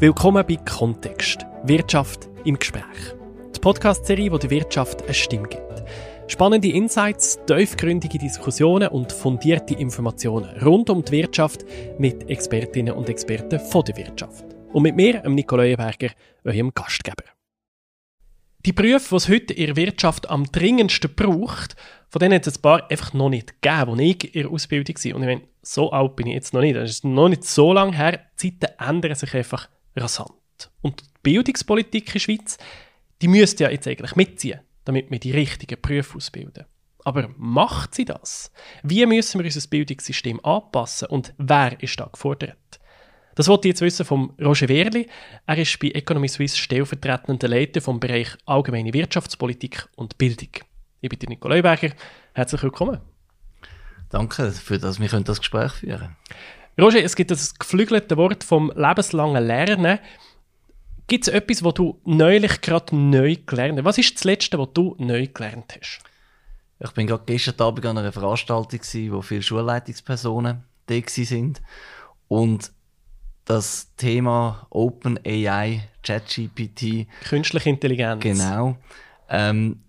Willkommen bei Kontext. Wirtschaft im Gespräch. Die Podcast-Serie, die der Wirtschaft eine Stimme gibt. Spannende Insights, tiefgründige Diskussionen und fundierte Informationen rund um die Wirtschaft mit Expertinnen und Experten von der Wirtschaft. Und mit mir, dem Nicolo Leuenberger, eurem Gastgeber. Die Berufe, die es heute in der Wirtschaft am dringendsten braucht, von denen hat es ein paar einfach noch nicht gegeben, als ich in der Ausbildung war. Und ich meine, so alt bin ich jetzt noch nicht. Das ist noch nicht so lange her. Die Zeiten ändern sich einfach rasant. Und die Bildungspolitik in der Schweiz, die müsste ja jetzt eigentlich mitziehen, damit wir die richtigen Berufe ausbilden. Aber macht sie das? Wie müssen wir unser Bildungssystem anpassen und wer ist da gefordert? Das wollte ich jetzt wissen vom Roger Wehrli. Er ist bei Economy Suisse stellvertretender Leiter vom Bereich Allgemeine Wirtschaftspolitik und Bildung. Ich bin Nico Leuberger. Herzlich willkommen. Danke, für dass wir das Gespräch führen können. Roger, es gibt das geflügelte Wort vom lebenslangen Lernen. Gibt es etwas, was du neulich gerade neu gelernt hast? Was ist das Letzte, was du neu gelernt hast? Ich bin gerade gestern Abend an einer Veranstaltung, wo viele Schulleitungspersonen da waren. Und das Thema Open AI, ChatGPT. Künstliche Intelligenz. Genau. Ähm,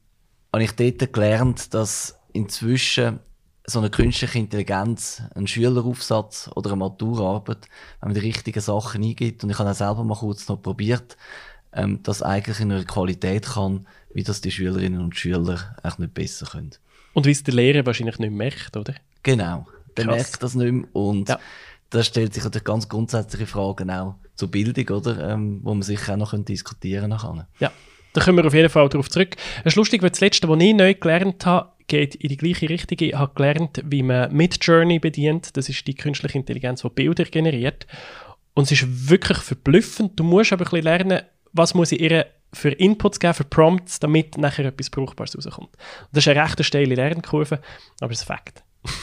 habe ich dort gelernt, dass inzwischen so eine künstliche Intelligenz, ein Schüleraufsatz oder eine Maturarbeit, wenn man die richtigen Sachen eingibt, und ich habe auch selber mal kurz noch probiert, ähm, das eigentlich in einer Qualität kann, wie das die Schülerinnen und Schüler echt nicht besser können. Und wie es der Lehrer wahrscheinlich nicht merkt, oder? Genau. Der Krass. merkt das nicht mehr und ja. da stellt sich natürlich ganz grundsätzliche Fragen auch zur Bildung, oder? Ähm, wo man sicher auch noch diskutieren kann. Ja. Da kommen wir auf jeden Fall darauf zurück. Es ist lustig, weil das Letzte, was ich neu gelernt habe, geht in die gleiche Richtung. Ich habe gelernt, wie man Midjourney bedient. Das ist die künstliche Intelligenz, die Bilder generiert. Und es ist wirklich verblüffend. Du musst aber ein bisschen lernen, was muss ich ihr für Inputs geben, für Prompts, damit nachher etwas Brauchbares rauskommt. Und das ist eine recht steile Lernkurve, aber es ist Fakt.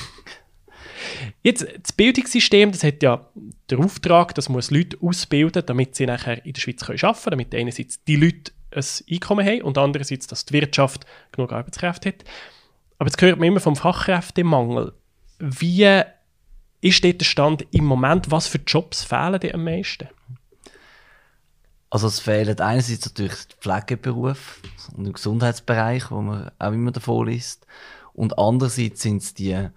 Jetzt, das Bildungssystem, das hat ja den Auftrag, das muss Leute ausbilden, damit sie nachher in der Schweiz arbeiten können, damit einerseits die Leute ein Einkommen haben und andererseits, dass die Wirtschaft genug Arbeitskräfte hat. Aber jetzt hört man immer vom Fachkräftemangel. Wie ist dort der Stand im Moment? Was für Jobs fehlen dir am meisten? Also es fehlen einerseits natürlich die Pflegeberufe und im Gesundheitsbereich, wo man auch immer davon liest. Und andererseits sind es die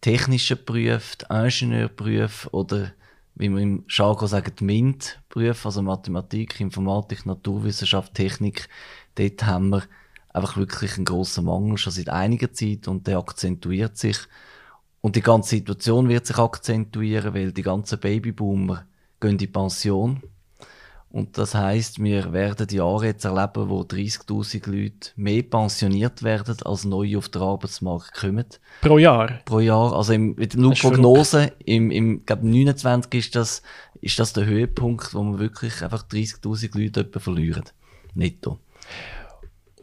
technischen Berufe, die Ingenieurberufe oder wie wir im Jargon die MINT-Berufe, also Mathematik, Informatik, Naturwissenschaft, Technik. Dort haben wir einfach wirklich einen grossen Mangel schon seit einiger Zeit und der akzentuiert sich. Und die ganze Situation wird sich akzentuieren, weil die ganzen Babyboomer gehen in die Pension. Und das heißt, wir werden die Jahre jetzt erleben, wo 30.000 Leute mehr pensioniert werden, als neu auf den Arbeitsmarkt kommen. Pro Jahr? Pro Jahr. Also im, mit der Prognose, im, im glaub, 29 ist das, ist das der Höhepunkt, wo wir wirklich einfach 30.000 Leute etwa verlieren. Netto.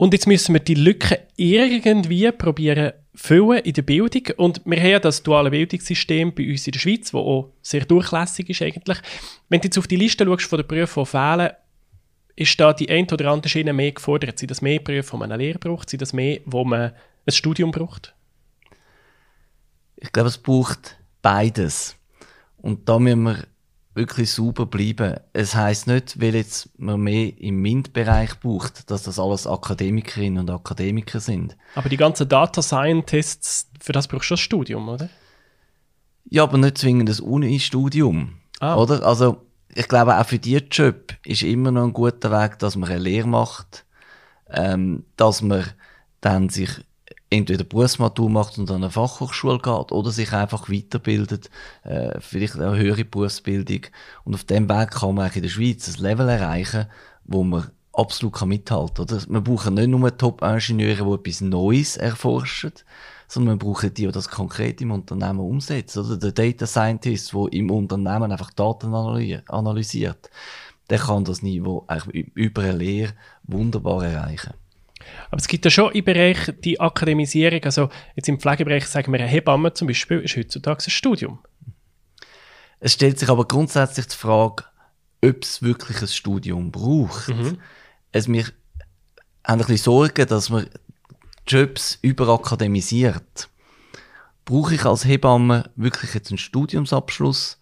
Und jetzt müssen wir die Lücke irgendwie probieren füllen in der Bildung. Und wir haben ja das duale Bildungssystem bei uns in der Schweiz, das auch sehr durchlässig ist eigentlich. Wenn du jetzt auf die Liste schaust von den Berufen, die fehlen, ist da die ein oder andere Schiene mehr gefordert? Sind das mehr Berufe, wo man eine Lehre braucht? Sind das mehr, wo man ein Studium braucht? Ich glaube, es braucht beides. Und da müssen wir wirklich sauber bleiben. Es heißt nicht, weil jetzt man mehr im MINT-Bereich braucht, dass das alles Akademikerinnen und Akademiker sind. Aber die ganzen Data Scientists, für das brauchst du das Studium, oder? Ja, aber nicht zwingend das Uni-Studium. Ah. Oder? Also, ich glaube, auch für diesen Job ist immer noch ein guter Weg, dass man eine Lehre macht, ähm, dass man dann sich entweder Berufsmatur macht und an eine Fachhochschule geht oder sich einfach weiterbildet, äh, vielleicht eine höhere Berufsbildung. Und auf dem Weg kann man eigentlich in der Schweiz ein Level erreichen, wo man absolut kann mithalten kann. Man braucht nicht nur Top-Ingenieure, die etwas Neues erforschen, sondern man braucht die, die das konkret im Unternehmen umsetzen. Oder der Data Scientist, der im Unternehmen einfach Daten analysiert, der kann das Niveau eigentlich über eine Lehre wunderbar erreichen. Aber es gibt ja schon im Bereich die Akademisierung, also jetzt im Pflegebereich sagen wir, eine Hebamme zum Beispiel ist heutzutage ein Studium. Es stellt sich aber grundsätzlich die Frage, ob es wirklich ein Studium braucht. Mhm. Es, wir haben ein bisschen Sorgen, dass man Jobs überakademisiert. Brauche ich als Hebamme wirklich jetzt einen Studiumsabschluss?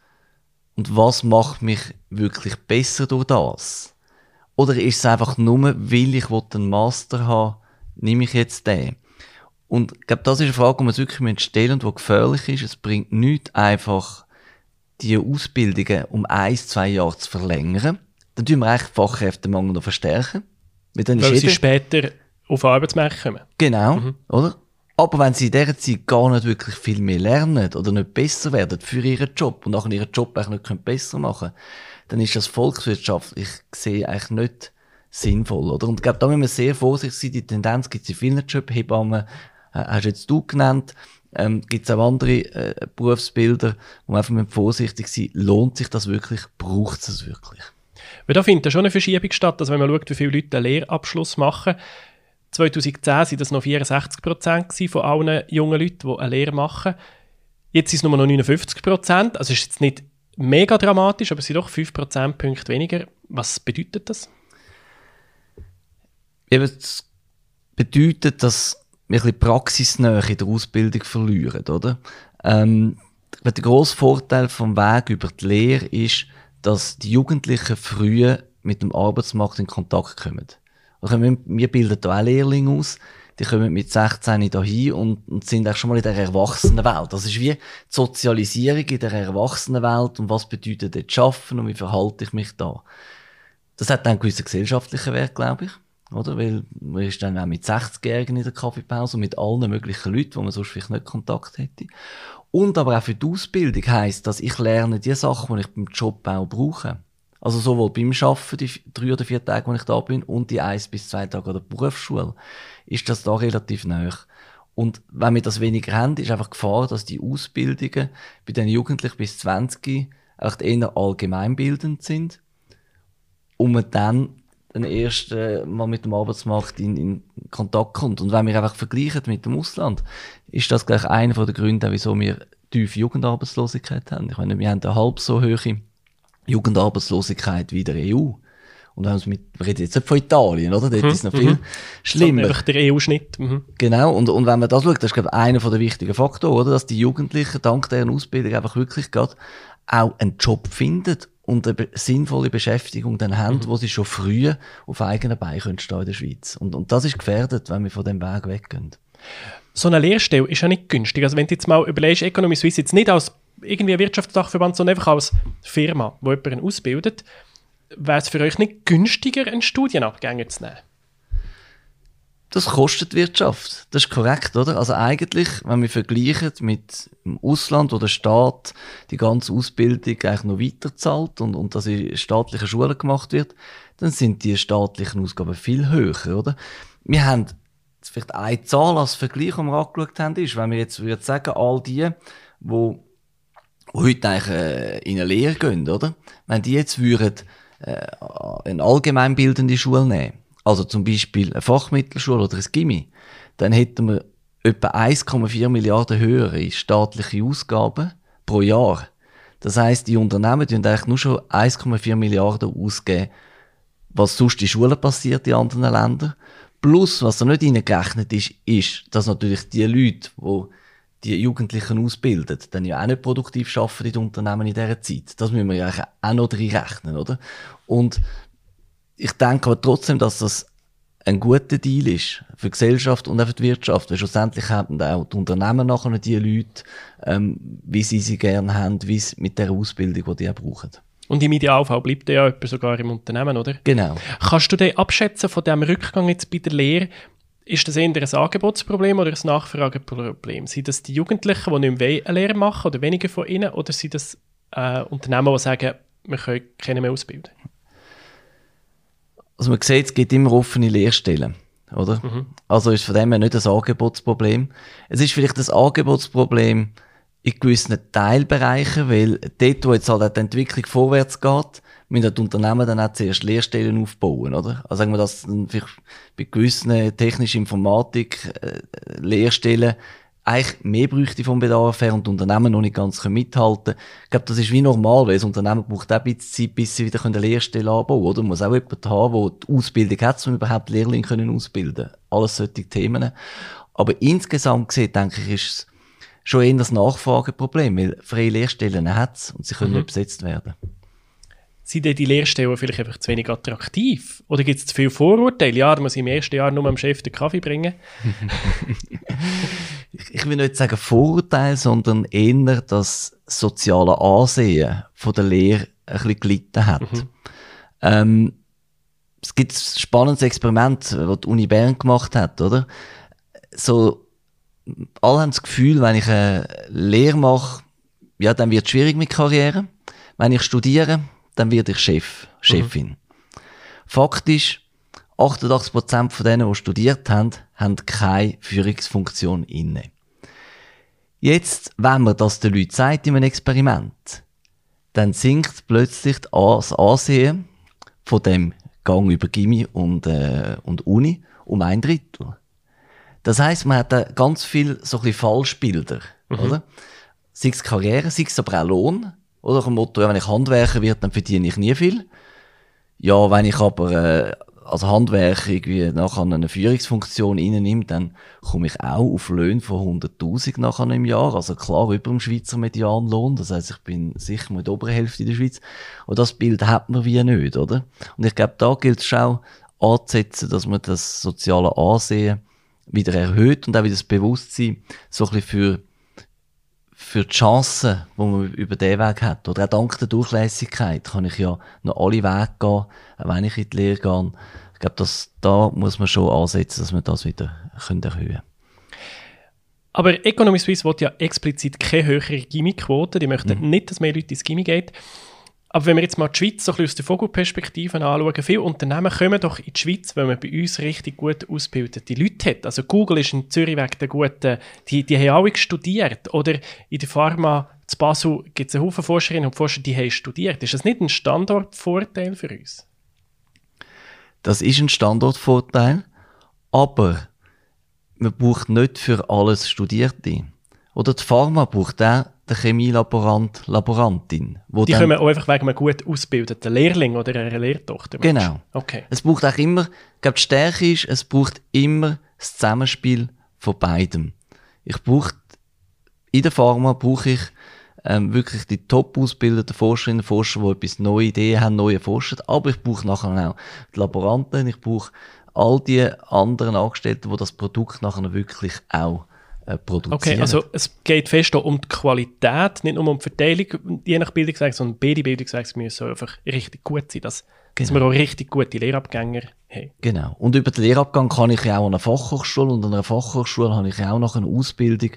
und was macht mich wirklich besser durch das? Oder ist es einfach nur, weil ich einen Master haben nehme ich jetzt den? Und ich glaube, das ist eine Frage, die man wirklich stellen und die gefährlich ist. Es bringt nichts, einfach die Ausbildungen um ein, zwei Jahre zu verlängern. Dann tun wir eigentlich Fachkräftemangel noch verstärken. Weil, dann Weil sie später auf den Arbeitsmarkt kommen. Genau, mhm. oder? Aber wenn sie in dieser Zeit gar nicht wirklich viel mehr lernen oder nicht besser werden für ihren Job und auch ihren Job eigentlich nicht besser machen können, dann ist das volkswirtschaftlich gesehen eigentlich nicht sinnvoll, oder? Und ich glaube, da müssen wir sehr vorsichtig sein. Die Tendenz gibt es in vielen Jobs. Hebammen äh, hast jetzt du genannt. Ähm, gibt es auch andere äh, Berufsbilder, wo man einfach vorsichtig sein lohnt sich das wirklich, braucht es es wirklich? Weil da findet ja schon eine Verschiebung statt, dass wenn man schaut, wie viele Leute einen Lehrabschluss machen, 2010 waren das noch 64 Prozent von allen jungen Leuten, die eine Lehre machen. Jetzt sind es nur noch 59 Prozent. Also ist jetzt nicht mega dramatisch, aber es sind doch 5 Prozentpunkte weniger. Was bedeutet das? Eben, das bedeutet, dass wir ein bisschen Praxisnähe in der Ausbildung verlieren, oder? Ähm, der grosse Vorteil vom Weg über die Lehre ist, dass die Jugendlichen früher mit dem Arbeitsmarkt in Kontakt kommen. Also wir, wir bilden hier auch Lehrlinge aus, die kommen mit 16 dahin und, und sind auch schon mal in der Erwachsenenwelt. Das ist wie die Sozialisierung in der Erwachsenenwelt und was bedeutet das Schaffen und wie verhalte ich mich da. Das hat dann einen gewissen gesellschaftlichen Wert, glaube ich. Oder? Weil man ist dann auch mit 60-Jährigen in der Kaffeepause und mit allen möglichen Leuten, wo man sonst vielleicht nicht Kontakt hätte. Und aber auch für die Ausbildung heisst, dass ich lerne die Sachen, die ich beim Job auch brauche. Also sowohl beim Arbeiten, die drei oder vier Tage, wo ich da bin, und die eins bis zwei Tage an der Berufsschule, ist das da relativ nah. Und wenn wir das weniger haben, ist einfach Gefahr, dass die Ausbildungen bei den Jugendlichen bis 20 echt eher allgemeinbildend sind und man dann dann erst äh, mal mit dem Arbeitsmarkt in, in Kontakt kommt. Und wenn wir einfach vergleichen mit dem Ausland, ist das gleich einer der Gründe, wieso wir tiefe Jugendarbeitslosigkeit haben. Ich meine, wir haben eine halb so hohe Jugendarbeitslosigkeit wie der EU. Und wenn mit, wir reden jetzt nicht von Italien, oder? Dort mhm. ist es noch viel mhm. schlimmer. Einfach der EU-Schnitt. Mhm. Genau. Und, und wenn man das schaut, das ist, glaube ich, einer der wichtigen Faktoren, oder? Dass die Jugendlichen dank deren Ausbildung einfach wirklich gerade auch einen Job finden und eine sinnvolle Beschäftigung dann haben, mhm. wo sie schon früh auf eigenen Beinen können stehen in der Schweiz. Und, und das ist gefährdet, wenn wir von dem Weg weggehen. So eine Lehrstelle ist ja nicht günstig. Also wenn du jetzt mal überlegst, Economy Suisse jetzt nicht als irgendwie Wirtschaftsdachverband, sondern einfach als Firma, die jemanden ausbildet, wäre es für euch nicht günstiger, einen Studienabgänger zu nehmen? Das kostet Wirtschaft. Das ist korrekt, oder? Also eigentlich, wenn wir vergleichen mit dem Ausland, wo der Staat die ganze Ausbildung eigentlich noch weiterzahlt und, und das in staatlichen Schulen gemacht wird, dann sind die staatlichen Ausgaben viel höher, oder? Wir haben vielleicht eine Zahl als Vergleich, die wir angeschaut haben, ist, wenn wir jetzt würde sagen, all die, die heute eigentlich äh, in eine Lehre gehen, oder? Wenn die jetzt würden, äh, eine allgemeinbildende Schule nehmen, also zum Beispiel eine Fachmittelschule oder ein Gimmi, dann hätten wir etwa 1,4 Milliarden höhere staatliche Ausgaben pro Jahr. Das heißt, die Unternehmen tun eigentlich nur schon 1,4 Milliarden ausgeben, was sonst in Schulen passiert in anderen Ländern. Plus, was da nicht reingerechnet ist, ist, dass natürlich die Leute, die die Jugendlichen ausbildet, dann ja auch nicht produktiv arbeiten in den Unternehmen in dieser Zeit. Das müssen wir ja auch noch drin rechnen, oder? Und ich denke aber trotzdem, dass das ein guter Deal ist für die Gesellschaft und auch für die Wirtschaft. Weil schlussendlich haben auch die Unternehmen nachher die Leute, ähm, wie sie sie gerne haben, wie es mit der Ausbildung, die die auch brauchen. Und im Idealfall bleibt ja jemand sogar im Unternehmen, oder? Genau. Kannst du den abschätzen von dem Rückgang jetzt bei der Lehre? Ist das eher ein Angebotsproblem oder ein Nachfrageproblem? Sind das die Jugendlichen, die nicht mehr eine Lehre machen oder weniger von ihnen? Oder sind das äh, Unternehmen, die sagen, wir können keine mehr ausbilden? Also man sieht, es gibt immer offene Lehrstellen. Oder? Mhm. Also ist von dem her nicht ein Angebotsproblem. Es ist vielleicht ein Angebotsproblem in gewissen Teilbereichen, weil dort, wo jetzt halt die Entwicklung vorwärts geht, müssen die Unternehmen dann auch zuerst Lehrstellen aufbauen, oder? Also sagen wir das vielleicht bei gewissen technischen Informatik äh, Lehrstellen eigentlich mehr bräuchte vom Bedarf her und die Unternehmen noch nicht ganz mithalten können. Ich glaube, das ist wie normal, weil das Unternehmen braucht auch ein bisschen Zeit, bis sie wieder eine Lehrstelle anbauen oder? Man muss auch jemanden haben, der die Ausbildung hat, um überhaupt Lehrlinge können ausbilden Alles solche Themen. Aber insgesamt gesehen, denke ich, ist es schon eher das Nachfrageproblem, weil freie Lehrstellen hat es und sie können mhm. nicht besetzt werden. Sind denn die Lehrstellen vielleicht einfach zu wenig attraktiv? Oder gibt es zu viele Vorurteile? Ja, da muss ich im ersten Jahr nur dem Chef den Kaffee bringen. ich, will nicht sagen Vorurteile, sondern eher das soziale Ansehen von der Lehre ein bisschen gelitten hat. Mhm. Ähm, es gibt ein spannendes Experiment, das die Uni Bern gemacht hat, oder? So, alle haben das Gefühl, wenn ich eine Lehre mache, ja, dann wird es schwierig mit Karriere. Wenn ich studiere, dann werde ich Chef, Chefin. Mhm. Faktisch, 88% von denen, die studiert haben, haben keine Führungsfunktion inne. Jetzt, wenn man das den Leuten sagt in einem Experiment, dann sinkt plötzlich das Ansehen von dem Gang über Gimmi und, äh, und Uni um ein Drittel. Das heißt, man hat da ganz viel so ein bisschen Falschbilder, mhm. oder? Sei es Karriere, sei es aber auch Lohn. Oder ein Motto, ja, wenn ich Handwerker werde, dann verdiene ich nie viel. Ja, wenn ich aber äh, als Handwerker irgendwie nachher eine Führungsfunktion reinnimmt, dann komme ich auch auf Löhne von 100.000 nachher im Jahr. Also klar über dem Schweizer Medianlohn. Das heißt, ich bin sicher mit der oberen Hälfte in der Schweiz. Und das Bild hat man wie nicht, oder? Und ich glaube, da gilt es auch anzusetzen, dass man das soziale Ansehen wieder erhöht und auch wieder das Bewusstsein so ein bisschen für für die Chancen, die man über diesen Weg hat. Oder auch dank der Durchlässigkeit kann ich ja noch alle Wege gehen, wenn ich in die Lehre gehe. Ich glaube, dass, da muss man schon ansetzen, dass wir das wieder können erhöhen können. Aber Economy Suisse will ja explizit keine höhere Gimmick-Quote. Die möchten mhm. nicht, dass mehr Leute ins Gimmick gehen. Aber wenn wir jetzt mal die Schweiz so aus der Vogelperspektive anschauen, viele Unternehmen kommen doch in die Schweiz, wenn man bei uns richtig gut ausgebildete Leute hat. Also Google ist in Zürich wegen der guten, die, die haben alle studiert. Oder in der Pharma zu Basel gibt es einen Haufen Forscherinnen und Forscher, die haben studiert. Ist das nicht ein Standortvorteil für uns? Das ist ein Standortvorteil, aber man braucht nicht für alles Studierte. Oder die Pharma braucht auch den Chemielaborant, Laborantin. Wo die kommen auch einfach wegen einem gut ausgebildeten Lehrling oder einer Lehrtochter. Genau. Okay. Es braucht auch immer, ich glaube, die Stärke ist, es braucht immer das Zusammenspiel von beidem. Ich brauche, in der Pharma brauche ich ähm, wirklich die top ausgebildeten Forscherinnen und Forscher, die etwas neue Ideen haben, neue forschen. Aber ich brauche nachher auch die Laboranten, ich brauche all die anderen Angestellten, die das Produkt nachher wirklich auch äh, produzieren. Okay, also es geht fest um die Qualität, nicht nur um die Verteilung, je nach Bildungsweg, sondern beide Bildungswege müssen einfach richtig gut sein, dass, genau. dass wir auch richtig gute Lehrabgänger haben. Genau. Und über den Lehrabgang kann ich ja auch an einer Fachhochschule und an einer Fachhochschule habe ich ja auch noch eine Ausbildung, die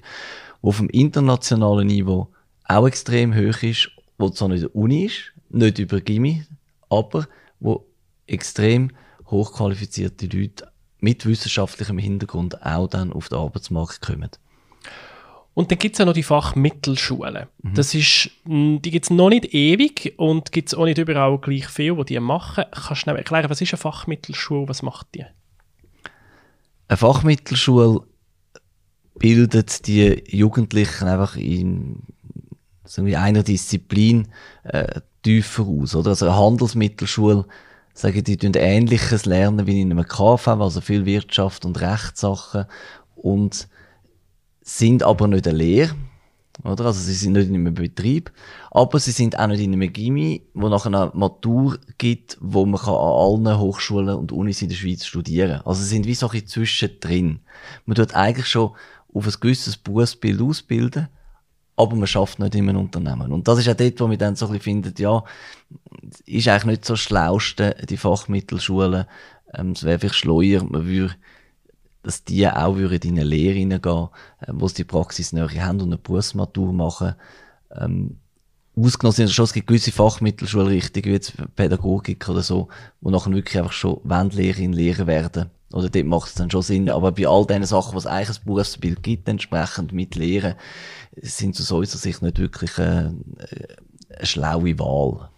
auf dem internationalen Niveau auch extrem hoch ist, wo zwar nicht der Uni ist, nicht über Gimmi, aber wo extrem hochqualifizierte Leute mit wissenschaftlichem Hintergrund auch dann auf den Arbeitsmarkt kommen. Und dann gibt es ja noch die Fachmittelschulen. Mhm. Das ist, hm, die gibt es noch nicht ewig und gibt es auch nicht überall gleich viel, die die machen. Kannst du schnell erklären, was ist eine Fachmittelschule, was macht die? Eine Fachmittelschule bildet die Jugendlichen einfach in sagen wir, einer Disziplin äh, tiefer aus. Oder? Also eine Handelsmittelschule sagen, die tun Ähnliches lernen wie in einem KV, also viel Wirtschaft und Rechtssachen und sind aber nicht eine Lehre, oder? Also sie sind nicht in einem Betrieb, aber sie sind auch nicht in einem Gimmi, wo nachher eine Matur gibt, wo man kann an allen Hochschulen und Unis in der Schweiz studieren. Also sie sind wie so ein zwischendrin. Man tut eigentlich schon auf ein gewisses Berufsbild ausbilden, aber man schafft nicht in einem Unternehmen. Und das ist auch dort, wo man dann so ein bisschen findet, ja, ist eigentlich nicht so Schlauste, die Fachmittelschulen. Ähm, es wäre vielleicht schleuer, man würde, dass die auch würden in eine Lehre hineingehen, äh, wo sie die Praxis näher haben und eine Berufsmatur machen. Ähm, ausgenommen sind schon, es gibt gewisse Fachmittelschulrichtungen, wie jetzt Pädagogik oder so, wo nachher wirklich einfach schon Wendlehrerin Lehrer werden. Oder dort macht es dann schon Sinn. Aber bei all diesen Sachen, was eigentlich ein Berufsbild gibt, entsprechend mit Lehren, sind aus unserer Sicht nicht wirklich eine, eine schlaue Wahl.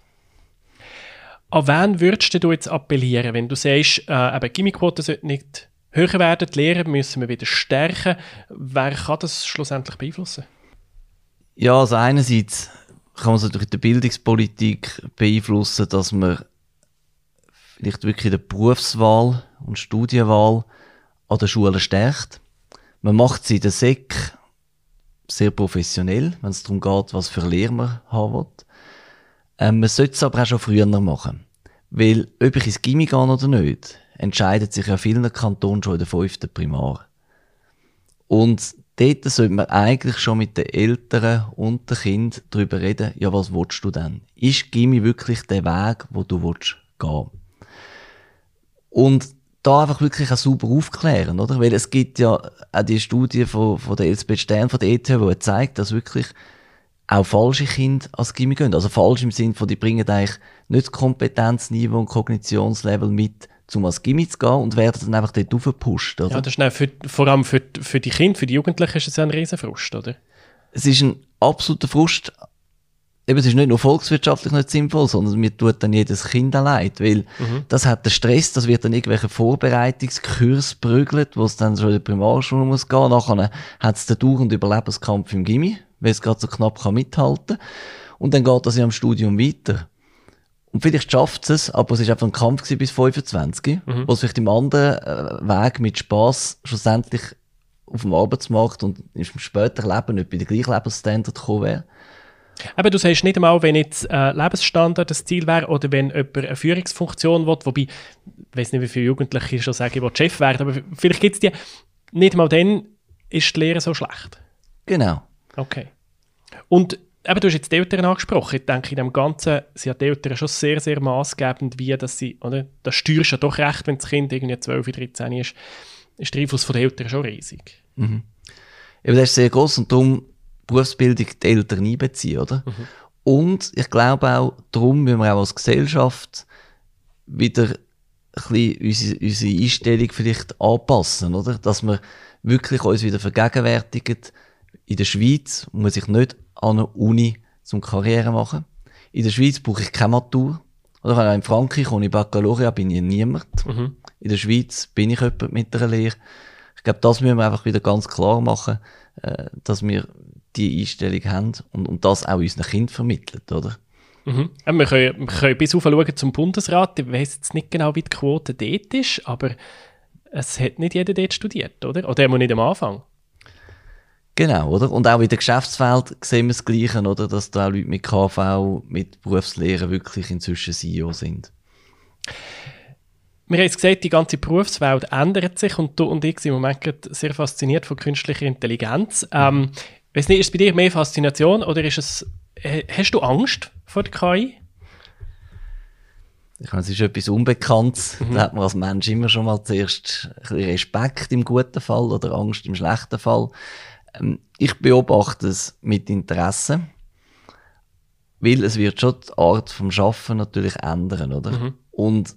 An wen würdest du jetzt appellieren, wenn du sagst, äh, eben Gimmiquote sollte nicht höher werden, die Lehrer müssen wir wieder stärken. Wer kann das schlussendlich beeinflussen? Ja, also einerseits kann man es durch die Bildungspolitik beeinflussen, dass man vielleicht wirklich die Berufswahl und Studienwahl an den Schulen stärkt. Man macht sie in der SEC sehr professionell, wenn es darum geht, was für Lehrer man haben will. Ähm, man sollte es aber auch schon früher machen. Weil, ob ich ins Gimmi gehe oder nicht, entscheidet sich ja vielen Kantonen schon in der fünften Primar. Und dort sollte man eigentlich schon mit den Eltern und den Kindern darüber reden, ja, was willst du denn? Ist Gimmi wirklich der Weg, wo du willst gehen? Und da einfach wirklich auch sauber aufklären, oder? Weil es gibt ja auch die Studie von, von der Elisabeth Stern von der ETH, die zeigt, dass wirklich auch falsche Kinder als Gimmi gehen. Also falsch im Sinne von, die bringen eigentlich nicht das Kompetenzniveau und Kognitionslevel mit, um als Gimmi zu gehen und werden dann einfach dort aufgepusht, oder? Ja, das ist für, vor allem für, für die Kinder, für die Jugendlichen ist es ein riesen Frust, oder? Es ist ein absoluter Frust, eben, es ist nicht nur volkswirtschaftlich nicht sinnvoll, sondern mir tut dann jedes Kind leid, weil mhm. das hat den Stress, das wird dann irgendwelche Vorbereitungskurs prügelt, wo es dann schon in die Primarschule muss gehen, nachher hat es den dauernden Überlebenskampf im Gimmi, weil es gerade so knapp kann mithalten und dann geht das ja am Studium weiter. Und vielleicht schafft es, aber es ist einfach ein Kampf bis 25, mhm. wo es vielleicht im anderen äh, Weg mit Spaß schlussendlich auf dem Arbeitsmarkt und im späteren Leben nicht bei den gleichen Lebensstandard gekommen wäre. Aber du sagst nicht einmal, wenn jetzt äh, Lebensstandard das Ziel wäre oder wenn jemand eine Führungsfunktion will, wobei, ich weiß nicht, wie viele Jugendliche schon sagen, ich Chef werden, aber vielleicht gibt es die, nicht einmal dann ist die Lehre so schlecht. Genau. Okay. Und eben, du hast jetzt die Eltern angesprochen. Ich denke, in dem Ganzen sind die Eltern schon sehr, sehr maßgebend, wie dass sie, oder? Das steuerst ja doch recht, wenn das Kind irgendwie 12, 13 ist, ist der Einfluss der Eltern schon riesig. Mhm. Eben, das ist sehr groß und darum Berufsbildung die Eltern einbeziehen, oder? Mhm. Und ich glaube auch, darum müssen wir auch als Gesellschaft wieder ein bisschen unsere, unsere Einstellung vielleicht anpassen, oder? Dass wir wirklich uns wieder vergegenwärtigen, in der Schweiz muss ich nicht an einer Uni zum Karriere machen. In der Schweiz brauche ich keine Matur. Oder in Frankreich ohne Baccalaureat bin ich niemand. Mhm. In der Schweiz bin ich jemand mit einer Lehre. Ich glaube, das müssen wir einfach wieder ganz klar machen, äh, dass wir die Einstellung haben und, und das auch unseren Kindern vermittelt, oder? Mhm. Ja, wir, können, wir können bis schauen zum Bundesrat. Ich weiß jetzt nicht genau, wie die Quote dort ist, aber es hat nicht jeder dort studiert, oder? Oder immer nicht am Anfang. Genau, oder? Und auch in der Geschäftswelt sehen wir das Gleiche, oder? Dass da auch Leute mit KV, mit Berufslehre wirklich inzwischen CEO sind. Wir haben jetzt gesagt, die ganze Berufswelt ändert sich und du und ich sind im Moment sehr fasziniert von künstlicher Intelligenz. Ähm, Weiß nicht, ist es bei dir mehr Faszination oder ist es, hast du Angst vor der KI? Ich meine, es ist etwas Unbekanntes. Mhm. Da hat man als Mensch immer schon mal zuerst ein bisschen Respekt im guten Fall oder Angst im schlechten Fall. Ähm, ich beobachte es mit Interesse, weil es wird schon die Art vom Schaffen natürlich ändern, oder? Mhm. Und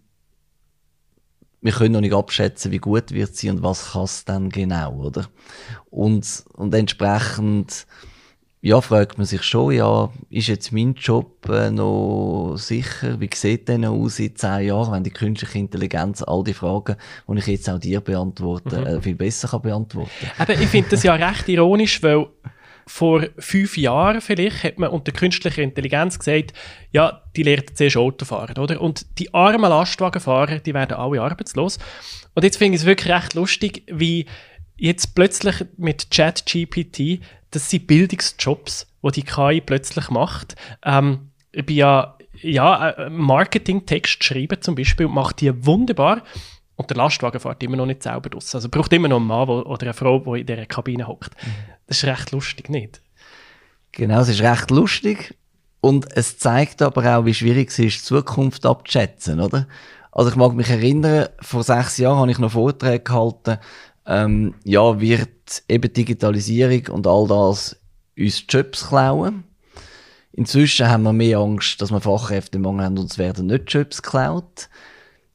wir können noch nicht abschätzen, wie gut wird sie und was kann es dann genau, oder? Und, und entsprechend, ja, fragt man sich schon, ja, ist jetzt mein Job äh, noch sicher? Wie sieht denn aus in zehn Jahren, wenn die künstliche Intelligenz all die Fragen, die ich jetzt auch dir beantworte, mhm. äh, viel besser kann beantworten? Aber ich finde das ja recht ironisch, weil vor fünf Jahren vielleicht hat man unter künstlicher Intelligenz gesagt, ja, die lernt zuerst Auto fahren, oder? Und die armen Lastwagenfahrer, die werden alle arbeitslos. Und jetzt finde ich es wirklich recht lustig, wie jetzt plötzlich mit ChatGPT, das sind Bildungsjobs, wo die KI plötzlich macht. Ähm, ich bin ja, ja, äh, Marketing-Text schreiben zum Beispiel, macht die wunderbar. Und der Lastwagen fährt immer noch nicht selber raus. Also braucht immer noch einen Mann wo, oder eine Frau, die in dieser Kabine hockt. Mhm. Das ist recht lustig, nicht? Genau, es ist recht lustig. Und es zeigt aber auch, wie schwierig es ist, die Zukunft abzuschätzen, oder? Also ich mag mich erinnern, vor sechs Jahren habe ich noch Vorträge gehalten, ähm, ja, wird eben Digitalisierung und all das uns Jobs klauen. Inzwischen haben wir mehr Angst, dass wir Fachkräftemangel haben und es werden nicht Jobs geklaut.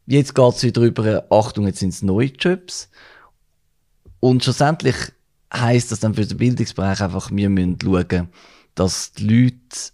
Jetzt geht es wieder über, Achtung, jetzt sind es neue Jobs. Und schlussendlich heisst das dann für den Bildungsbereich einfach, wir müssen schauen, dass die Leute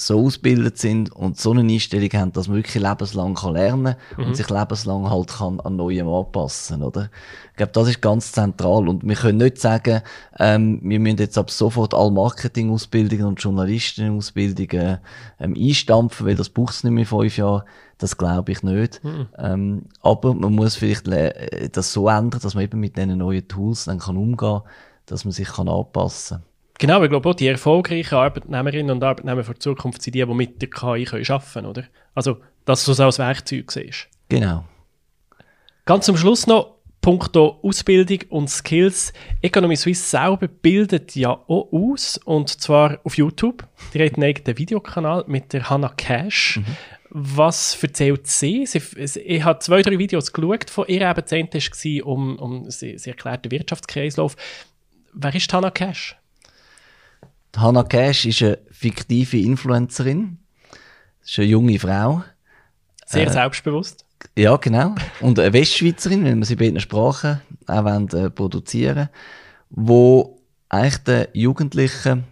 so ausgebildet sind und so eine Einstellung haben, dass man wirklich lebenslang kann lernen mhm. und sich lebenslang halt kann an Neuem anpassen, oder? Ich glaube, das ist ganz zentral und wir können nicht sagen, ähm, wir müssen jetzt ab sofort alle Marketingausbildungen und Journalistenausbildungen ähm, einstampfen, weil das braucht es nicht mehr fünf Jahre. Das glaube ich nicht. Mhm. Ähm, aber man muss vielleicht das so ändern, dass man eben mit diesen neuen Tools dann kann umgehen, dass man sich kann anpassen. Genau, ich glaube auch, die erfolgreichen Arbeitnehmerinnen und Arbeitnehmer der Zukunft sind die, die mit der KI können arbeiten können, oder? Also, dass du es als Werkzeug siehst. Genau. Ganz zum Schluss noch, Punkto Ausbildung und Skills. Economy Suisse selber bildet ja auch aus, und zwar auf YouTube. Die hat einen eigenen Videokanal mit der Hannah Cash. Mhm. Was erzählt sie? sie? Ich habe zwei, drei Videos geschaut von ihr. Eben, zehnte war um, um sie, sie erklärt den Wirtschaftskreislauf. Wer ist Hannah Cash? Hannah Cash ist eine fiktive Influencerin. Das ist eine junge Frau. Sehr äh, selbstbewusst. Ja, genau. Und eine Westschweizerin, wenn wir sie in beiden Sprachen auch wollen, äh, produzieren wo eigentlich den Jugendlichen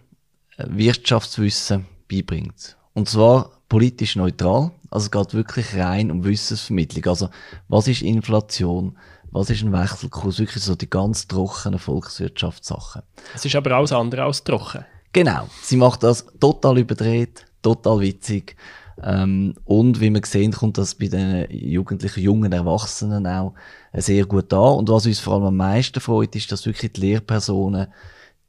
äh, Wirtschaftswissen beibringt. Und zwar politisch neutral. Also es geht wirklich rein um Wissensvermittlung. Also was ist Inflation? Was ist ein Wechselkurs? Wirklich so die ganz trockenen Volkswirtschaftssachen. Es ist aber alles andere als trocken. Genau. Sie macht das total überdreht, total witzig. Ähm, und wie wir sehen, kommt das bei den jugendlichen, jungen Erwachsenen auch sehr gut an. Und was uns vor allem am meisten freut, ist, dass wirklich die Lehrpersonen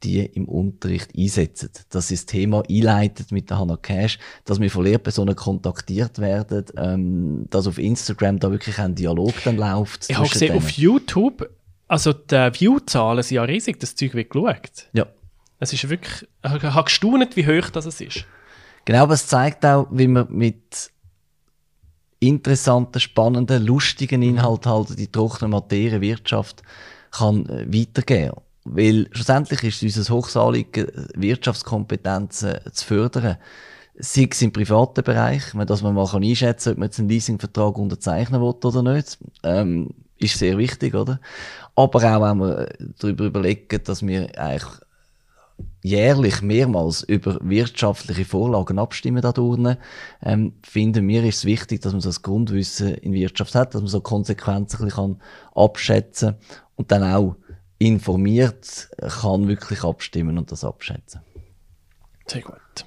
die im Unterricht einsetzen. Dass sie das Thema einleitet mit der Hannah Cash, dass wir von Lehrpersonen kontaktiert werden, ähm, dass auf Instagram da wirklich ein Dialog dann läuft. Ich habe gesehen, denen. auf YouTube, also die Viewzahlen sind ja riesig, das Zeug wird geschaut. Ja. Es ist wirklich, ich habe gestaunt, wie hoch das ist. Genau, aber es zeigt auch, wie man mit interessanten, spannenden, lustigen Inhalten halt die trockene Materie Wirtschaft kann äh, weitergeben. Weil schlussendlich ist es unser Hochsanliegen, Wirtschaftskompetenzen zu fördern. Sei es im privaten Bereich, dass man mal einschätzen kann, ob man jetzt einen Leasingvertrag unterzeichnen will oder nicht, ähm, ist sehr wichtig, oder? Aber auch, wenn wir darüber überlegen, dass wir eigentlich jährlich mehrmals über wirtschaftliche Vorlagen abstimmen dadurch, ähm, finden wir ist es wichtig, dass man so das Grundwissen in Wirtschaft hat, dass man so Konsequenzen kann abschätzen und dann auch informiert kann wirklich abstimmen und das abschätzen. Sehr gut.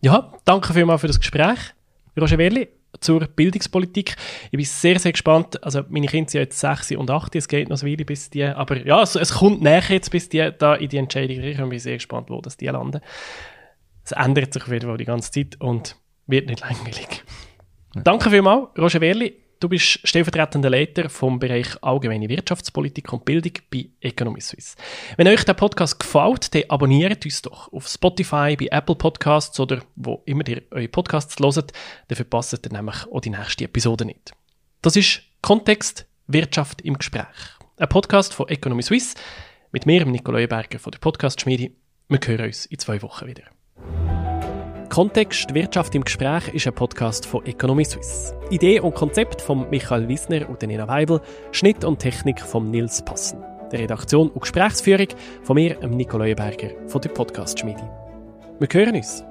Ja, danke vielmals für das Gespräch. Roger Werli, zur Bildungspolitik. Ich bin sehr, sehr gespannt. Also meine Kinder sind jetzt 6 und 8, es geht noch eine Weile bis die, aber ja, es, es kommt näher jetzt, bis die da in die Entscheidung riechen. Ich bin sehr gespannt, wo das die landen. Es ändert sich auf jeden Fall die ganze Zeit und wird nicht langweilig. Ja. Danke vielmals, Roger Werli. Du bist stellvertretender Leiter vom Bereich Allgemeine Wirtschaftspolitik und Bildung bei Economy Suisse. Wenn euch der Podcast gefällt, dann abonniert uns doch auf Spotify, bei Apple Podcasts oder wo immer ihr eure Podcasts hört. Dann verpasst ihr nämlich auch die nächste Episode nicht. Das ist Kontext Wirtschaft im Gespräch. Ein Podcast von Economy Suisse mit mir, Nicola Berger von der Podcast-Schmiede. Wir hören uns in zwei Wochen wieder. Kontext Wirtschaft im Gespräch ist ein Podcast von Economy Suisse. Idee und Konzept von Michael Wiesner und Nina Weibel, Schnitt und Technik von Nils Passen. Der Redaktion und Gesprächsführung von mir, Nico Leuenberger von der Podcast Schmiede. Wir hören uns.